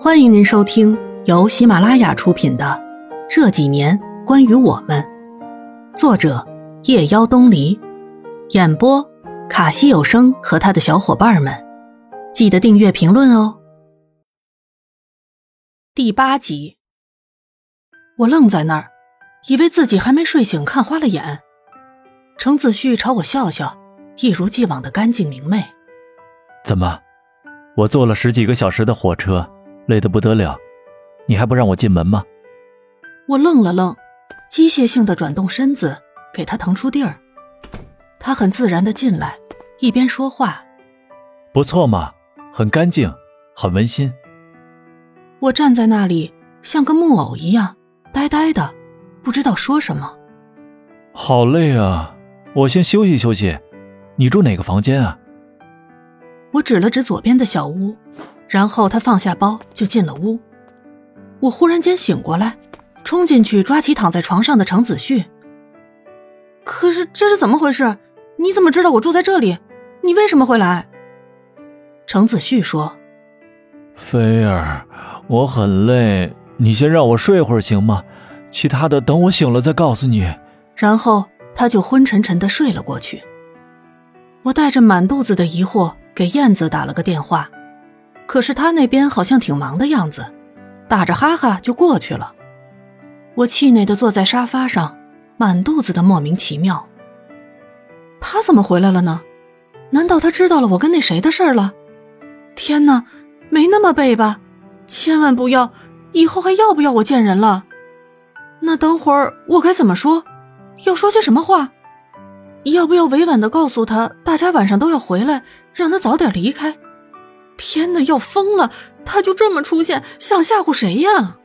欢迎您收听由喜马拉雅出品的《这几年关于我们》，作者夜妖东篱，演播卡西有声和他的小伙伴们。记得订阅、评论哦。第八集，我愣在那儿，以为自己还没睡醒，看花了眼。程子旭朝我笑笑，一如既往的干净明媚。怎么，我坐了十几个小时的火车，累得不得了，你还不让我进门吗？我愣了愣，机械性的转动身子，给他腾出地儿。他很自然的进来，一边说话：“不错嘛，很干净，很温馨。”我站在那里，像个木偶一样，呆呆的，不知道说什么。好累啊，我先休息休息。你住哪个房间啊？我指了指左边的小屋，然后他放下包就进了屋。我忽然间醒过来，冲进去抓起躺在床上的程子旭。可是这是怎么回事？你怎么知道我住在这里？你为什么会来？程子旭说：“菲儿，我很累，你先让我睡会儿行吗？其他的等我醒了再告诉你。”然后他就昏沉沉的睡了过去。我带着满肚子的疑惑。给燕子打了个电话，可是他那边好像挺忙的样子，打着哈哈就过去了。我气馁的坐在沙发上，满肚子的莫名其妙。他怎么回来了呢？难道他知道了我跟那谁的事儿了？天哪，没那么背吧？千万不要！以后还要不要我见人了？那等会儿我该怎么说？要说些什么话？要不要委婉的告诉他，大家晚上都要回来，让他早点离开？天哪，要疯了！他就这么出现，想吓唬谁呀？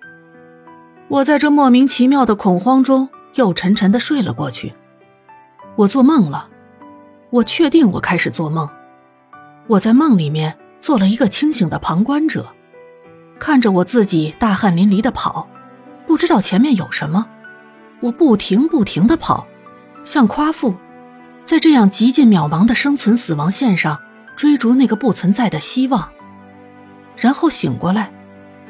我在这莫名其妙的恐慌中，又沉沉的睡了过去。我做梦了，我确定我开始做梦。我在梦里面做了一个清醒的旁观者，看着我自己大汗淋漓的跑，不知道前面有什么，我不停不停的跑，像夸父。在这样极尽渺茫的生存死亡线上，追逐那个不存在的希望，然后醒过来，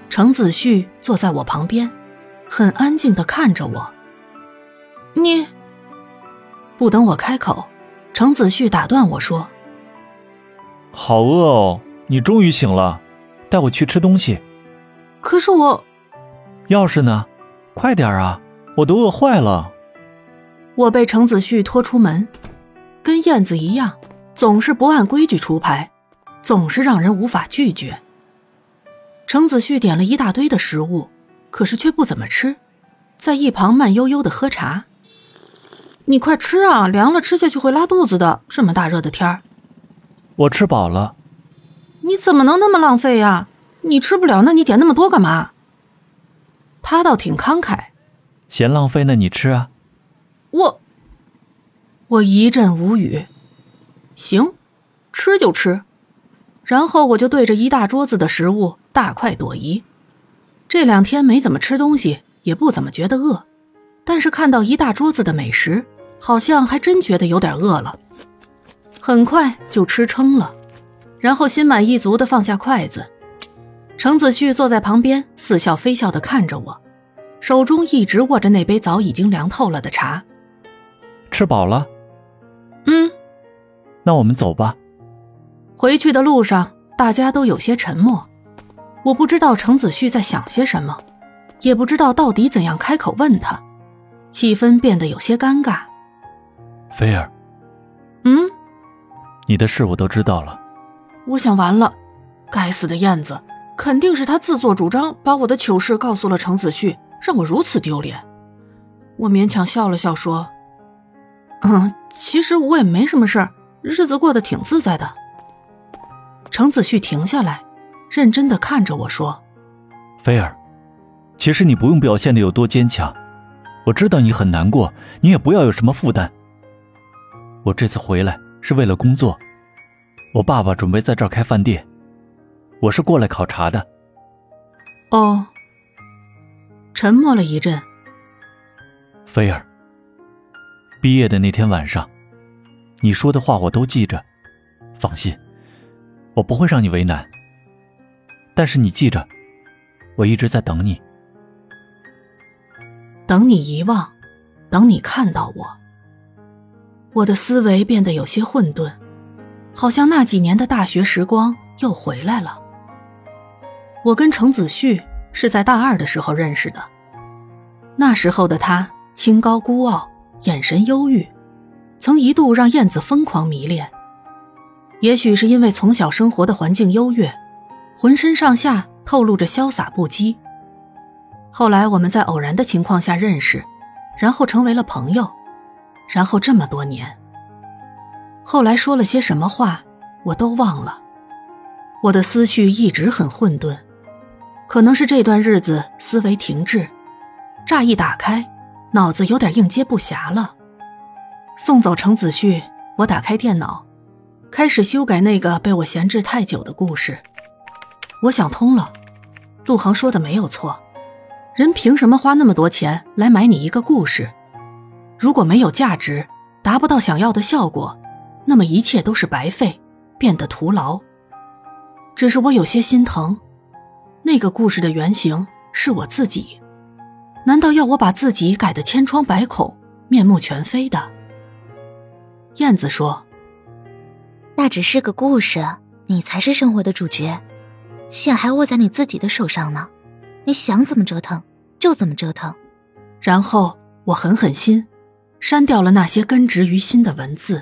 程子旭坐在我旁边，很安静的看着我。你不等我开口，程子旭打断我说：“好饿哦，你终于醒了，带我去吃东西。”可是我，钥匙呢？快点啊，我都饿坏了。我被程子旭拖出门。跟燕子一样，总是不按规矩出牌，总是让人无法拒绝。程子旭点了一大堆的食物，可是却不怎么吃，在一旁慢悠悠的喝茶。你快吃啊，凉了吃下去会拉肚子的。这么大热的天儿，我吃饱了。你怎么能那么浪费呀？你吃不了，那你点那么多干嘛？他倒挺慷慨，嫌浪费那你吃啊。我。我一阵无语，行，吃就吃，然后我就对着一大桌子的食物大快朵颐。这两天没怎么吃东西，也不怎么觉得饿，但是看到一大桌子的美食，好像还真觉得有点饿了。很快就吃撑了，然后心满意足地放下筷子。程子旭坐在旁边，似笑非笑地看着我，手中一直握着那杯早已经凉透了的茶。吃饱了。嗯，那我们走吧。回去的路上，大家都有些沉默。我不知道程子旭在想些什么，也不知道到底怎样开口问他，气氛变得有些尴尬。菲儿，嗯，你的事我都知道了。我想完了，该死的燕子，肯定是他自作主张把我的糗事告诉了程子旭，让我如此丢脸。我勉强笑了笑说。嗯，其实我也没什么事儿，日子过得挺自在的。程子旭停下来，认真的看着我说：“菲儿，其实你不用表现的有多坚强，我知道你很难过，你也不要有什么负担。我这次回来是为了工作，我爸爸准备在这儿开饭店，我是过来考察的。”哦。沉默了一阵，菲儿。毕业的那天晚上，你说的话我都记着。放心，我不会让你为难。但是你记着，我一直在等你，等你遗忘，等你看到我。我的思维变得有些混沌，好像那几年的大学时光又回来了。我跟程子旭是在大二的时候认识的，那时候的他清高孤傲，眼神忧郁，曾一度让燕子疯狂迷恋。也许是因为从小生活的环境优越，浑身上下透露着潇洒不羁。后来我们在偶然的情况下认识，然后成为了朋友。然后这么多年，后来说了些什么话，我都忘了。我的思绪一直很混沌，可能是这段日子思维停滞，乍一打开，脑子有点应接不暇了。送走程子旭，我打开电脑，开始修改那个被我闲置太久的故事。我想通了，陆航说的没有错，人凭什么花那么多钱来买你一个故事？如果没有价值，达不到想要的效果，那么一切都是白费，变得徒劳。只是我有些心疼，那个故事的原型是我自己，难道要我把自己改得千疮百孔、面目全非的？燕子说：“那只是个故事，你才是生活的主角，线还握在你自己的手上呢，你想怎么折腾就怎么折腾。”然后我狠狠心。删掉了那些根植于心的文字。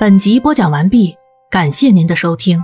本集播讲完毕，感谢您的收听。